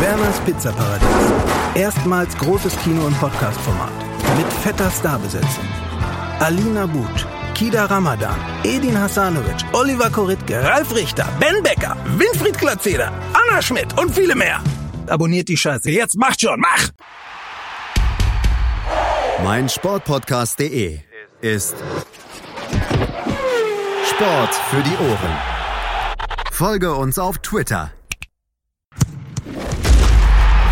Werners Pizzaparadies. Erstmals großes Kino- und Podcast-Format. Mit fetter Starbesetzung. Alina But, Kida Ramadan, Edin Hasanovic, Oliver Koritke, Ralf Richter, Ben Becker, Winfried Glatzeder, Anna Schmidt und viele mehr. Abonniert die Scheiße. Jetzt macht schon, mach! Mein Sportpodcast.de ist Sport für die Ohren. Folge uns auf Twitter.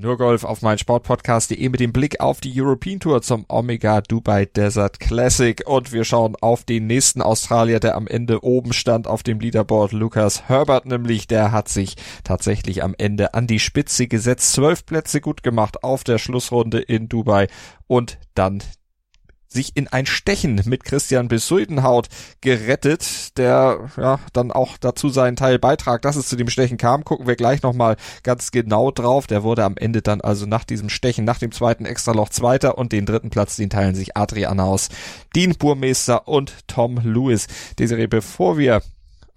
Nur Golf auf mein Sportpodcast.de mit dem Blick auf die European Tour zum Omega Dubai Desert Classic. Und wir schauen auf den nächsten Australier, der am Ende oben stand auf dem Leaderboard, Lucas Herbert. Nämlich, der hat sich tatsächlich am Ende an die Spitze gesetzt, zwölf Plätze gut gemacht auf der Schlussrunde in Dubai und dann sich in ein Stechen mit Christian Besuldenhaut gerettet, der ja dann auch dazu seinen Teil beitrag, dass es zu dem Stechen kam. Gucken wir gleich nochmal ganz genau drauf. Der wurde am Ende dann also nach diesem Stechen, nach dem zweiten Extraloch Zweiter und den dritten Platz, den teilen sich Adrian aus, Dean Burmeister und Tom Lewis. Desiree, bevor wir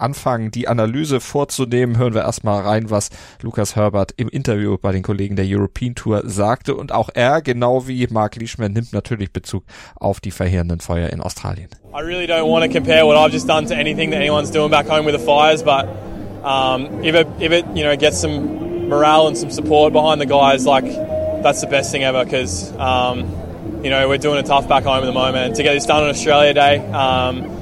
anfangen, die Analyse vorzunehmen, hören wir erstmal rein, was Lukas Herbert im Interview bei den Kollegen der European Tour sagte. Und auch er, genau wie Mark Leishman, nimmt natürlich Bezug auf die verheerenden Feuer in Australien. I really don't want to compare what I've just done to anything that anyone's doing back home with the fires, but um, if it if it you know gets some morale and some support behind the guys, like that's the best thing ever because um, you know we're doing it tough back home at the moment, to get this done on Australia Day. Um,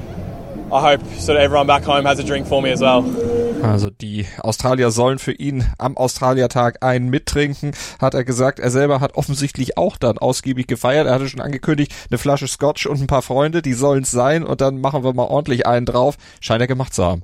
Also die Australier sollen für ihn am Australiertag einen mittrinken, hat er gesagt. Er selber hat offensichtlich auch dann ausgiebig gefeiert. Er hatte schon angekündigt, eine Flasche Scotch und ein paar Freunde, die sollen es sein und dann machen wir mal ordentlich einen drauf. Scheint er gemacht zu haben.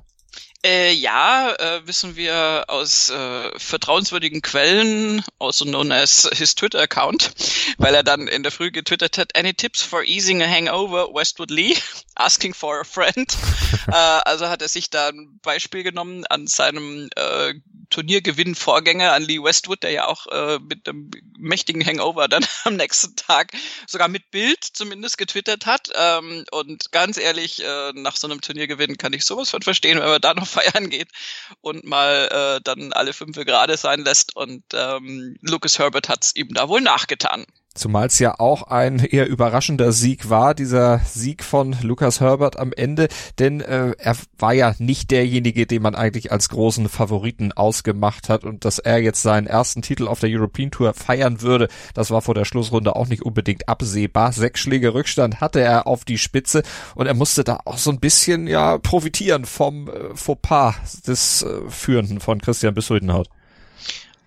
Äh, ja, äh, wissen wir aus äh, vertrauenswürdigen Quellen, also known as his Twitter-Account, weil er dann in der Früh getwittert hat, any tips for easing a hangover, Westwood Lee, asking for a friend. äh, also hat er sich da ein Beispiel genommen an seinem äh, Turniergewinn-Vorgänger, an Lee Westwood, der ja auch äh, mit einem mächtigen Hangover dann am nächsten Tag sogar mit Bild zumindest getwittert hat. Ähm, und ganz ehrlich, äh, nach so einem Turniergewinn kann ich sowas von verstehen, wenn man da noch feiern geht und mal äh, dann alle fünf gerade sein lässt. Und ähm, Lucas Herbert hat's ihm da wohl nachgetan. Zumal es ja auch ein eher überraschender Sieg war, dieser Sieg von Lucas Herbert am Ende, denn äh, er war ja nicht derjenige, den man eigentlich als großen Favoriten ausgemacht hat und dass er jetzt seinen ersten Titel auf der European Tour feiern würde, das war vor der Schlussrunde auch nicht unbedingt absehbar. Sechs Schläge Rückstand hatte er auf die Spitze und er musste da auch so ein bisschen ja profitieren vom äh, Fauxpas des äh, Führenden von Christian Bissuldenhaut.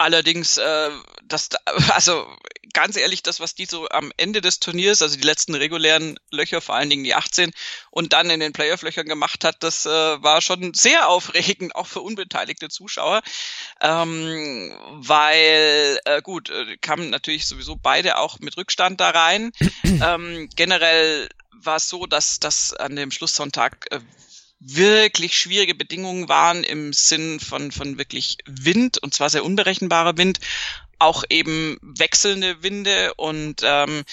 Allerdings, äh, das, also ganz ehrlich, das, was die so am Ende des Turniers, also die letzten regulären Löcher, vor allen Dingen die 18 und dann in den Playoff-Löchern gemacht hat, das äh, war schon sehr aufregend, auch für unbeteiligte Zuschauer, ähm, weil äh, gut, äh, kamen natürlich sowieso beide auch mit Rückstand da rein. ähm, generell war es so, dass das an dem Schlusssonntag äh, wirklich schwierige Bedingungen waren im Sinn von, von wirklich Wind und zwar sehr unberechenbarer Wind, auch eben wechselnde Winde und ähm,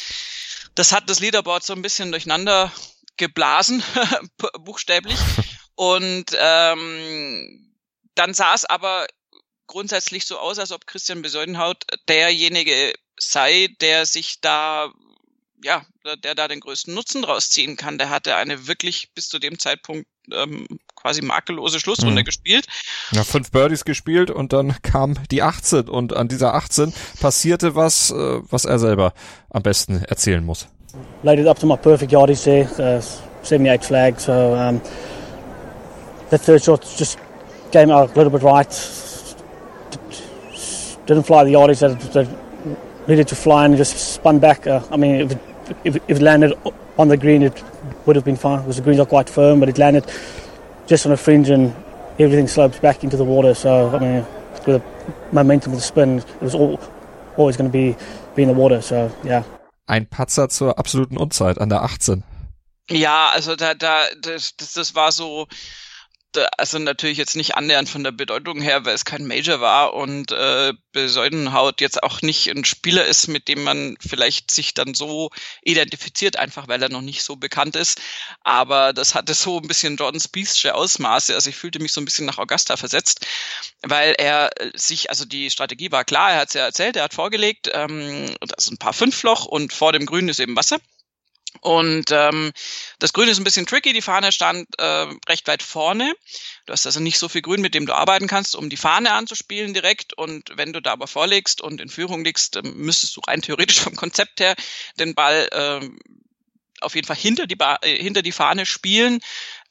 das hat das Leaderboard so ein bisschen durcheinander geblasen, buchstäblich. Und ähm, dann sah es aber grundsätzlich so aus, als ob Christian Besäudenhaut derjenige sei, der sich da ja, der da den größten Nutzen draus ziehen kann. Der hatte eine wirklich bis zu dem Zeitpunkt ähm, quasi makellose Schlussrunde mhm. gespielt. Ja, fünf Birdies gespielt und dann kam die 18 und an dieser 18 passierte was, äh, was er selber am besten erzählen muss. Laid it up to my perfect yardage there, uh, 78 flag, so um, the third shot just came out a little bit right. didn't fly the yardies that, that needed to fly and just spun back. Uh, I mean, it, if, if it landed on the green, it would have been fine because the greens are quite firm, but it landed just on a fringe and everything slopes back into the water. So, I mean, with the momentum of the spin, it was all, always going to be, be in the water. So, yeah. Ein Patzer zur absoluten Unzeit an der 18. Ja, also da, da, das, das, das war so, also natürlich jetzt nicht annähernd von der Bedeutung her, weil es kein Major war und äh, Besäudenhaut jetzt auch nicht ein Spieler ist, mit dem man vielleicht sich dann so identifiziert, einfach weil er noch nicht so bekannt ist. Aber das hatte so ein bisschen Jordan Spiethsche Ausmaße. Also ich fühlte mich so ein bisschen nach Augusta versetzt, weil er sich, also die Strategie war klar, er hat es ja erzählt, er hat vorgelegt, ähm, das ist ein paar Fünfloch und vor dem Grün ist eben Wasser. Und ähm, das Grün ist ein bisschen tricky. Die Fahne stand äh, recht weit vorne. Du hast also nicht so viel Grün, mit dem du arbeiten kannst, um die Fahne anzuspielen direkt. Und wenn du da aber vorlegst und in Führung liegst, äh, müsstest du rein theoretisch vom Konzept her den Ball äh, auf jeden Fall hinter die, ba äh, hinter die Fahne spielen,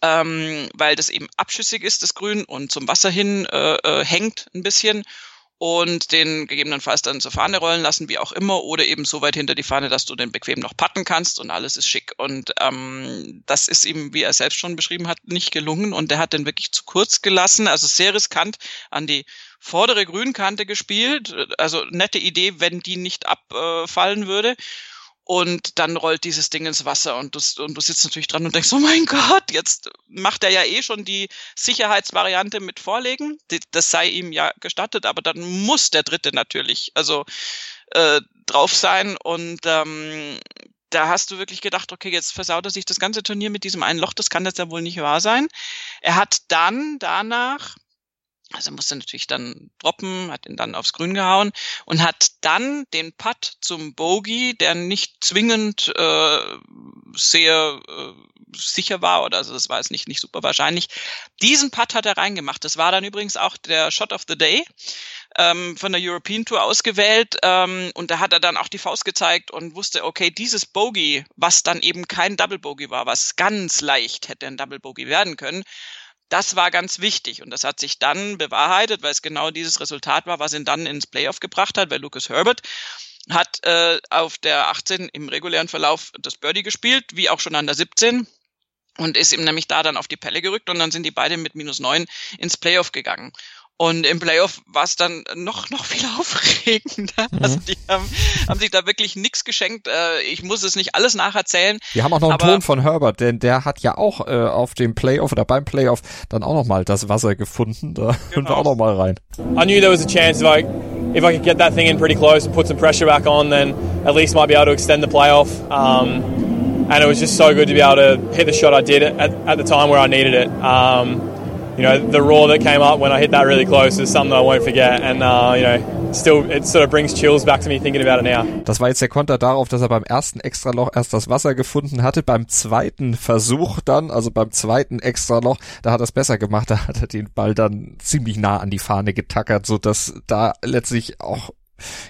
ähm, weil das eben abschüssig ist, das Grün, und zum Wasser hin äh, äh, hängt ein bisschen und den gegebenenfalls dann zur Fahne rollen lassen, wie auch immer, oder eben so weit hinter die Fahne, dass du den bequem noch patten kannst und alles ist schick. Und ähm, das ist ihm, wie er selbst schon beschrieben hat, nicht gelungen und der hat den wirklich zu kurz gelassen, also sehr riskant an die vordere Grünkante gespielt. Also nette Idee, wenn die nicht abfallen würde und dann rollt dieses Ding ins Wasser und du, und du sitzt natürlich dran und denkst, oh mein Gott, jetzt macht er ja eh schon die Sicherheitsvariante mit Vorlegen. Das sei ihm ja gestattet, aber dann muss der Dritte natürlich also äh, drauf sein und ähm, da hast du wirklich gedacht, okay, jetzt versaut er sich das ganze Turnier mit diesem einen Loch, das kann jetzt ja wohl nicht wahr sein. Er hat dann danach also musste natürlich dann droppen, hat ihn dann aufs Grün gehauen und hat dann den Putt zum Bogey, der nicht zwingend äh, sehr äh, sicher war oder also das war jetzt nicht nicht super wahrscheinlich. Diesen Putt hat er reingemacht. Das war dann übrigens auch der Shot of the Day ähm, von der European Tour ausgewählt ähm, und da hat er dann auch die Faust gezeigt und wusste, okay, dieses Bogey, was dann eben kein Double Bogey war, was ganz leicht hätte ein Double Bogey werden können, das war ganz wichtig und das hat sich dann bewahrheitet, weil es genau dieses Resultat war, was ihn dann ins Playoff gebracht hat, weil Lucas Herbert hat äh, auf der 18 im regulären Verlauf das Birdie gespielt, wie auch schon an der 17 und ist ihm nämlich da dann auf die Pelle gerückt und dann sind die beide mit minus neun ins Playoff gegangen. Und im Playoff war es dann noch, noch viel aufregender. Mhm. Also die haben, haben sich da wirklich nichts geschenkt. Äh, ich muss es nicht alles nacherzählen. Wir haben auch noch einen Ton von Herbert, denn der hat ja auch äh, auf dem Playoff oder beim Playoff dann auch noch mal das Wasser gefunden. Da genau. hören wir auch noch mal rein. I knew there was a chance if I, if I could get that thing in pretty close and put some pressure back on, then at least might be able to extend the playoff. Um, and it was just so good to be able to hit the shot I did at, at the time where I needed it. Um, you know, the roar that came up when I hit that really close is something I won't forget. And, uh, you know, still, it sort of brings chills back to me thinking about it now. Das war jetzt der Konter darauf, dass er beim ersten Extraloch erst das Wasser gefunden hatte. Beim zweiten Versuch dann, also beim zweiten Extraloch, da hat er es besser gemacht. Da hat er den Ball dann ziemlich nah an die Fahne getackert, so dass da letztlich auch,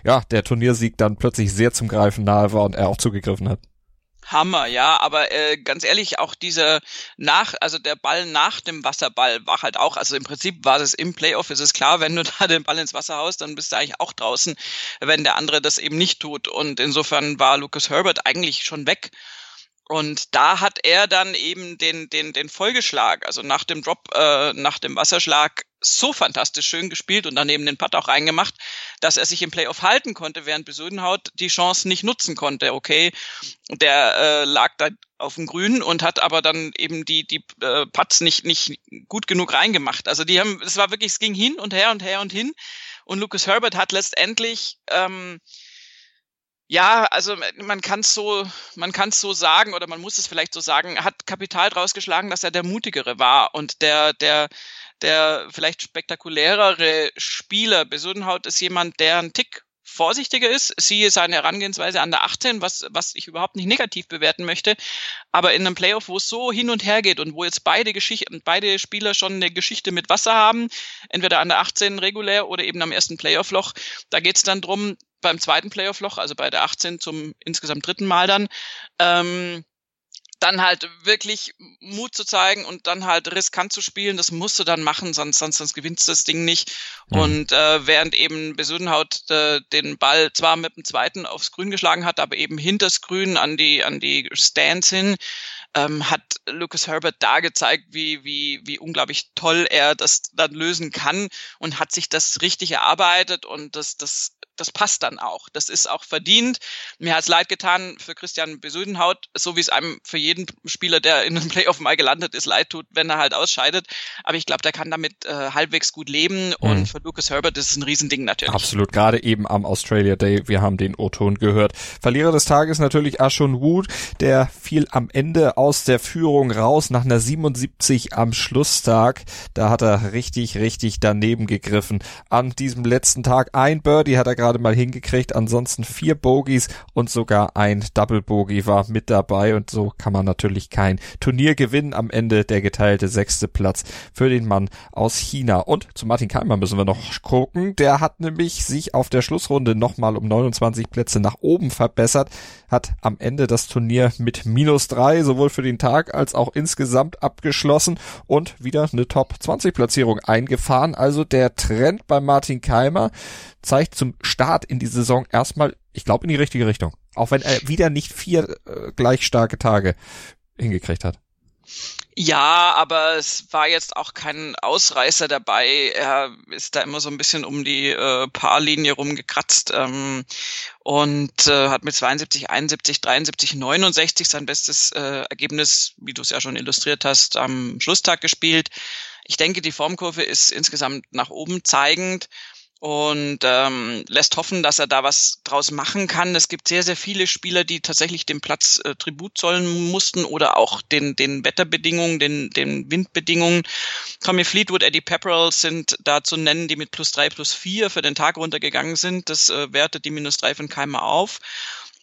ja, der Turniersieg dann plötzlich sehr zum Greifen nahe war und er auch zugegriffen hat. Hammer, ja, aber äh, ganz ehrlich, auch dieser nach, also der Ball nach dem Wasserball war halt auch, also im Prinzip war es im Playoff, ist es klar, wenn du da den Ball ins Wasser haust, dann bist du eigentlich auch draußen, wenn der andere das eben nicht tut. Und insofern war Lucas Herbert eigentlich schon weg. Und da hat er dann eben den, den, den Folgeschlag, also nach dem Drop, äh, nach dem Wasserschlag so fantastisch schön gespielt und daneben den Putt auch reingemacht, dass er sich im Playoff halten konnte, während Besudenhaut die Chance nicht nutzen konnte. Okay, der äh, lag da auf dem Grün und hat aber dann eben die die äh, Putts nicht nicht gut genug reingemacht. Also die haben, es war wirklich, es ging hin und her und her und hin und Lucas Herbert hat letztendlich ähm, ja, also man kann es so, man kann so sagen oder man muss es vielleicht so sagen, hat Kapital draus geschlagen, dass er der mutigere war und der der der vielleicht spektakulärere Spieler. Besudenhaut ist jemand, der ein Tick vorsichtiger ist, siehe seine Herangehensweise an der 18, was, was ich überhaupt nicht negativ bewerten möchte. Aber in einem Playoff, wo es so hin und her geht und wo jetzt beide Geschichten, beide Spieler schon eine Geschichte mit Wasser haben, entweder an der 18 regulär oder eben am ersten Playoff-Loch, da geht es dann drum, beim zweiten Playoff-Loch, also bei der 18 zum insgesamt dritten Mal dann, ähm, dann halt wirklich Mut zu zeigen und dann halt riskant zu spielen, das musst du dann machen, sonst, sonst, sonst gewinnst du das Ding nicht. Mhm. Und äh, während eben Besudenhaut äh, den Ball zwar mit dem zweiten aufs Grün geschlagen hat, aber eben hinters Grün an die, an die Stands hin, ähm, hat Lucas Herbert da gezeigt, wie, wie, wie unglaublich toll er das dann lösen kann und hat sich das richtig erarbeitet und das, das das passt dann auch. Das ist auch verdient. Mir hat's leid getan für Christian Besudenhaut, so wie es einem für jeden Spieler, der in einem Playoff mal gelandet ist, leid tut, wenn er halt ausscheidet. Aber ich glaube, der kann damit äh, halbwegs gut leben. Mhm. Und für Lucas Herbert ist es ein Riesending natürlich. Absolut, gerade eben am Australia Day. Wir haben den O-Ton gehört. Verlierer des Tages natürlich Ashon Wood, der fiel am Ende aus der Führung raus nach einer 77 am Schlusstag. Da hat er richtig, richtig daneben gegriffen. An diesem letzten Tag ein Birdie hat er gerade mal hingekriegt. Ansonsten vier Bogies und sogar ein Double Bogey war mit dabei und so kann man natürlich kein Turnier gewinnen. Am Ende der geteilte sechste Platz für den Mann aus China. Und zu Martin Keimer müssen wir noch gucken. Der hat nämlich sich auf der Schlussrunde nochmal um 29 Plätze nach oben verbessert, hat am Ende das Turnier mit minus drei sowohl für den Tag als auch insgesamt abgeschlossen und wieder eine Top 20 Platzierung eingefahren. Also der Trend bei Martin Keimer zeigt zum Start in die Saison erstmal, ich glaube, in die richtige Richtung. Auch wenn er wieder nicht vier äh, gleich starke Tage hingekriegt hat. Ja, aber es war jetzt auch kein Ausreißer dabei. Er ist da immer so ein bisschen um die äh, Paarlinie rumgekratzt ähm, und äh, hat mit 72, 71, 73, 69 sein bestes äh, Ergebnis, wie du es ja schon illustriert hast, am Schlusstag gespielt. Ich denke, die Formkurve ist insgesamt nach oben zeigend und ähm, lässt hoffen, dass er da was draus machen kann. Es gibt sehr, sehr viele Spieler, die tatsächlich dem Platz äh, Tribut zollen mussten oder auch den, den Wetterbedingungen, den, den Windbedingungen. Tommy Fleetwood, Eddie Pepperell sind da zu nennen, die mit plus drei, plus vier für den Tag runtergegangen sind. Das äh, wertet die minus drei von Keimer auf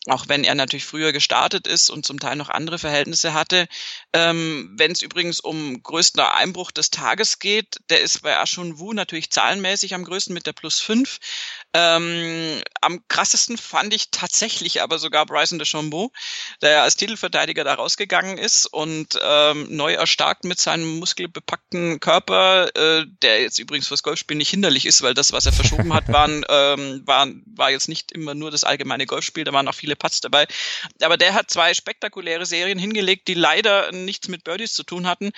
auch wenn er natürlich früher gestartet ist und zum Teil noch andere Verhältnisse hatte. Ähm, wenn es übrigens um größten Einbruch des Tages geht, der ist bei Ashun Wu natürlich zahlenmäßig am größten mit der Plus 5. Ähm, am krassesten fand ich tatsächlich aber sogar Bryson DeChambeau, der als Titelverteidiger da rausgegangen ist und ähm, neu erstarkt mit seinem muskelbepackten Körper, äh, der jetzt übrigens fürs Golfspiel nicht hinderlich ist, weil das, was er verschoben hat, waren, ähm, war, war jetzt nicht immer nur das allgemeine Golfspiel, da waren auch viele Putts dabei. Aber der hat zwei spektakuläre Serien hingelegt, die leider nichts mit Birdies zu tun hatten.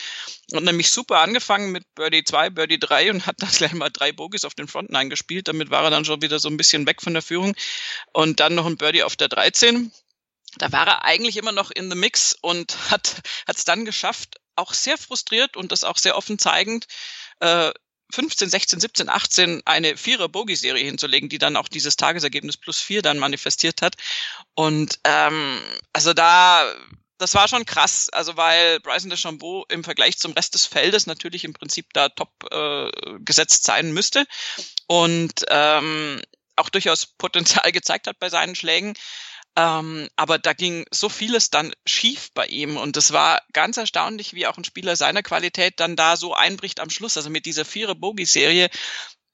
Und nämlich super angefangen mit Birdie 2, Birdie 3 und hat dann gleich mal drei Bogies auf den Fronten eingespielt. Damit war er dann schon wieder so ein bisschen weg von der Führung. Und dann noch ein Birdie auf der 13. Da war er eigentlich immer noch in the mix und hat es dann geschafft, auch sehr frustriert und das auch sehr offen zeigend, äh, 15, 16, 17, 18 eine Vierer-Bogey-Serie hinzulegen, die dann auch dieses Tagesergebnis plus vier dann manifestiert hat. Und ähm, also da, das war schon krass, also weil Bryson DeChambeau im Vergleich zum Rest des Feldes natürlich im Prinzip da top äh, gesetzt sein müsste. Und ähm, auch durchaus Potenzial gezeigt hat bei seinen Schlägen. Ähm, aber da ging so vieles dann schief bei ihm und es war ganz erstaunlich, wie auch ein Spieler seiner Qualität dann da so einbricht am Schluss. Also mit dieser Vierer-Bogie-Serie,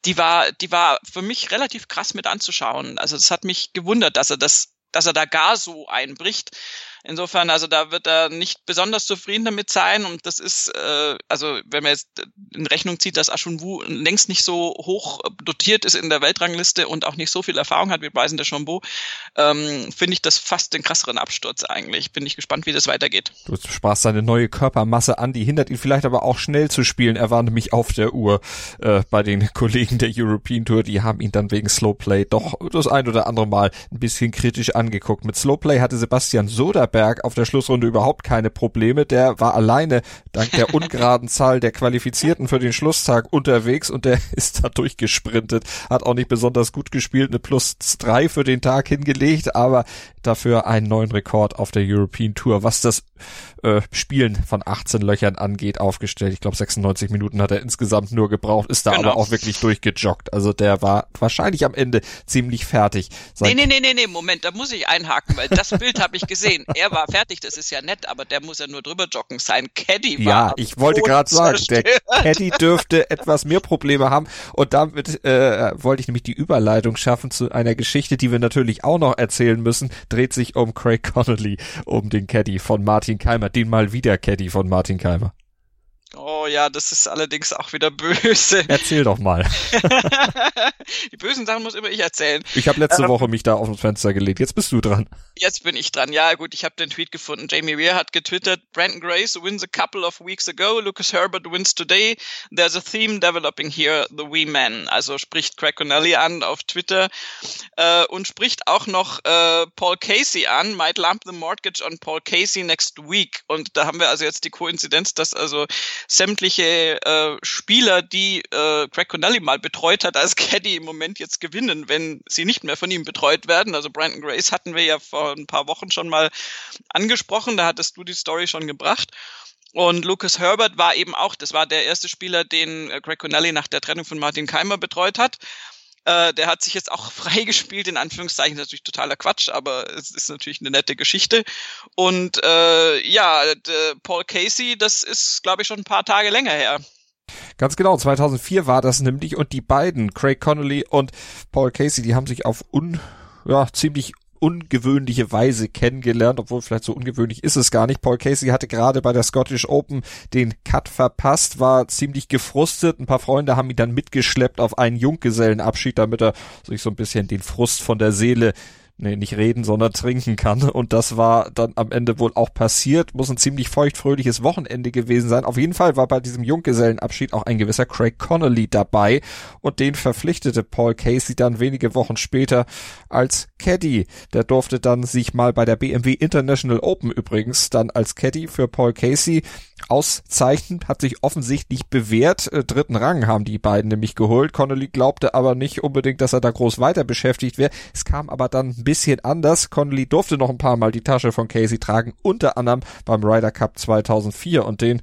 die war, die war für mich relativ krass mit anzuschauen. Also es hat mich gewundert, dass er das, dass er da gar so einbricht. Insofern, also da wird er nicht besonders zufrieden damit sein und das ist, äh, also wenn man jetzt in Rechnung zieht, dass Ashun Wu längst nicht so hoch dotiert ist in der Weltrangliste und auch nicht so viel Erfahrung hat wie Bryson de Chambeau, ähm, finde ich das fast den krasseren Absturz eigentlich. Bin ich gespannt, wie das weitergeht. Du sprachst seine neue Körpermasse an, die hindert ihn vielleicht aber auch schnell zu spielen. Er war nämlich auf der Uhr äh, bei den Kollegen der European Tour, die haben ihn dann wegen Slowplay doch das ein oder andere Mal ein bisschen kritisch angeguckt. Mit Slowplay hatte Sebastian Soda Berg auf der Schlussrunde überhaupt keine Probleme. Der war alleine dank der ungeraden Zahl der Qualifizierten für den Schlusstag unterwegs und der ist da durchgesprintet. Hat auch nicht besonders gut gespielt, eine Plus drei für den Tag hingelegt, aber dafür einen neuen Rekord auf der European Tour, was das äh, Spielen von 18 Löchern angeht, aufgestellt. Ich glaube 96 Minuten hat er insgesamt nur gebraucht, ist da genau. aber auch wirklich durchgejoggt. Also der war wahrscheinlich am Ende ziemlich fertig. nee, nee, nee, nee, nee, Moment, da muss ich einhaken, weil das Bild habe ich gesehen. er war fertig, das ist ja nett, aber der muss ja nur drüber joggen. Sein Caddy war Ja, ich wollte gerade sagen, der Caddy dürfte etwas mehr Probleme haben und damit äh, wollte ich nämlich die Überleitung schaffen zu einer Geschichte, die wir natürlich auch noch erzählen müssen. Dreht sich um Craig Connolly, um den Caddy von Martin Keimer, den mal wieder Caddy von Martin Keimer. Oh ja, das ist allerdings auch wieder böse. Erzähl doch mal. Die bösen Sachen muss immer ich erzählen. Ich habe letzte ähm, Woche mich da auf das Fenster gelegt. Jetzt bist du dran. Jetzt bin ich dran. Ja, gut, ich habe den Tweet gefunden. Jamie Weir hat getwittert, Brandon Grace wins a couple of weeks ago, Lucas Herbert wins today. There's a theme developing here, the wee men. Also spricht Craig Connelly an auf Twitter äh, und spricht auch noch äh, Paul Casey an, might lump the mortgage on Paul Casey next week. Und da haben wir also jetzt die Koinzidenz, dass also sämtliche äh, Spieler, die äh, Craig Connelly mal betreut hat als Caddy im Moment jetzt gewinnen, wenn sie nicht mehr von ihm betreut werden. Also Brandon Grace hatten wir ja vor ein paar Wochen schon mal angesprochen, da hattest du die Story schon gebracht. Und Lucas Herbert war eben auch, das war der erste Spieler, den äh, Craig Connelly nach der Trennung von Martin Keimer betreut hat. Äh, der hat sich jetzt auch freigespielt, in Anführungszeichen, das ist natürlich totaler Quatsch, aber es ist natürlich eine nette Geschichte. Und äh, ja, Paul Casey, das ist, glaube ich, schon ein paar Tage länger her. Ganz genau, 2004 war das nämlich und die beiden, Craig Connolly und Paul Casey, die haben sich auf un, ja, ziemlich ungewöhnliche Weise kennengelernt, obwohl vielleicht so ungewöhnlich ist es gar nicht. Paul Casey hatte gerade bei der Scottish Open den Cut verpasst, war ziemlich gefrustet. Ein paar Freunde haben ihn dann mitgeschleppt auf einen Junggesellenabschied, damit er sich so ein bisschen den Frust von der Seele nee, nicht reden, sondern trinken kann. Und das war dann am Ende wohl auch passiert. Muss ein ziemlich feuchtfröhliches Wochenende gewesen sein. Auf jeden Fall war bei diesem Junggesellenabschied auch ein gewisser Craig Connolly dabei. Und den verpflichtete Paul Casey dann wenige Wochen später als Caddy. Der durfte dann sich mal bei der BMW International Open übrigens dann als Caddy für Paul Casey auszeichnen, hat sich offensichtlich bewährt. Äh, dritten Rang haben die beiden nämlich geholt. Connolly glaubte aber nicht unbedingt, dass er da groß weiter beschäftigt wäre. Es kam aber dann ein bisschen anders. Connolly durfte noch ein paar Mal die Tasche von Casey tragen, unter anderem beim Ryder Cup 2004 und den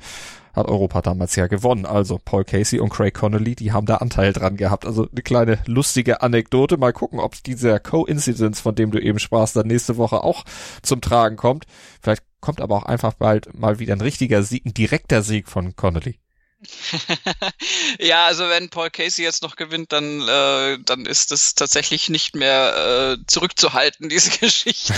hat Europa damals ja gewonnen. Also Paul Casey und Craig Connolly, die haben da Anteil dran gehabt. Also eine kleine lustige Anekdote. Mal gucken, ob dieser Co-Incidence, von dem du eben sprachst, dann nächste Woche auch zum Tragen kommt. Vielleicht kommt aber auch einfach bald mal wieder ein richtiger Sieg, ein direkter Sieg von Connolly. ja, also wenn Paul Casey jetzt noch gewinnt, dann, äh, dann ist das tatsächlich nicht mehr äh, zurückzuhalten, diese Geschichte.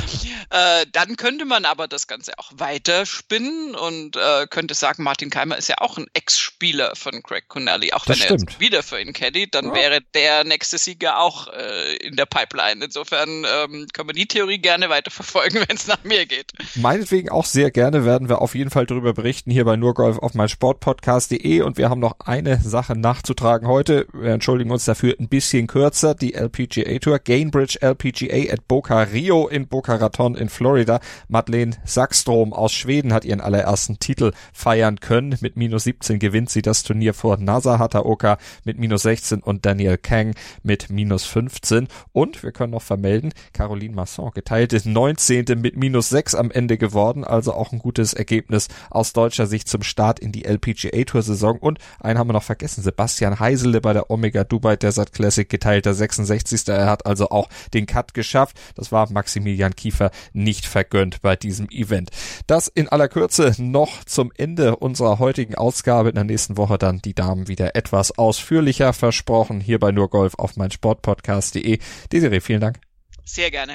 äh, dann könnte man aber das Ganze auch weiterspinnen und äh, könnte sagen, Martin Keimer ist ja auch ein Ex-Spieler von Craig Connelly. Auch das wenn stimmt. er jetzt wieder für ihn caddy, dann ja. wäre der nächste Sieger auch äh, in der Pipeline. Insofern ähm, können wir die Theorie gerne weiterverfolgen, wenn es nach mir geht. Meinetwegen auch sehr gerne werden wir auf jeden Fall darüber berichten hier bei Nurgolf auf mein Sportpodcast podcast.de und wir haben noch eine Sache nachzutragen heute. Wir entschuldigen uns dafür ein bisschen kürzer. Die LPGA Tour, Gainbridge LPGA at Boca Rio in Boca Raton in Florida. Madeleine Sackstrom aus Schweden hat ihren allerersten Titel feiern können. Mit minus 17 gewinnt sie das Turnier vor Nasa Hataoka mit minus 16 und Daniel Kang mit minus 15. Und wir können noch vermelden, Caroline Masson geteilte 19. mit minus 6 am Ende geworden. Also auch ein gutes Ergebnis aus deutscher Sicht zum Start in die LPGA PGA Tour Saison und einen haben wir noch vergessen, Sebastian Heisele bei der Omega Dubai Desert Classic geteilter 66. Er hat also auch den Cut geschafft. Das war Maximilian Kiefer nicht vergönnt bei diesem Event. Das in aller Kürze noch zum Ende unserer heutigen Ausgabe. In der nächsten Woche dann die Damen wieder etwas ausführlicher versprochen. Hier nur Golf auf mein Sportpodcast.de. Desiree, vielen Dank. Sehr gerne.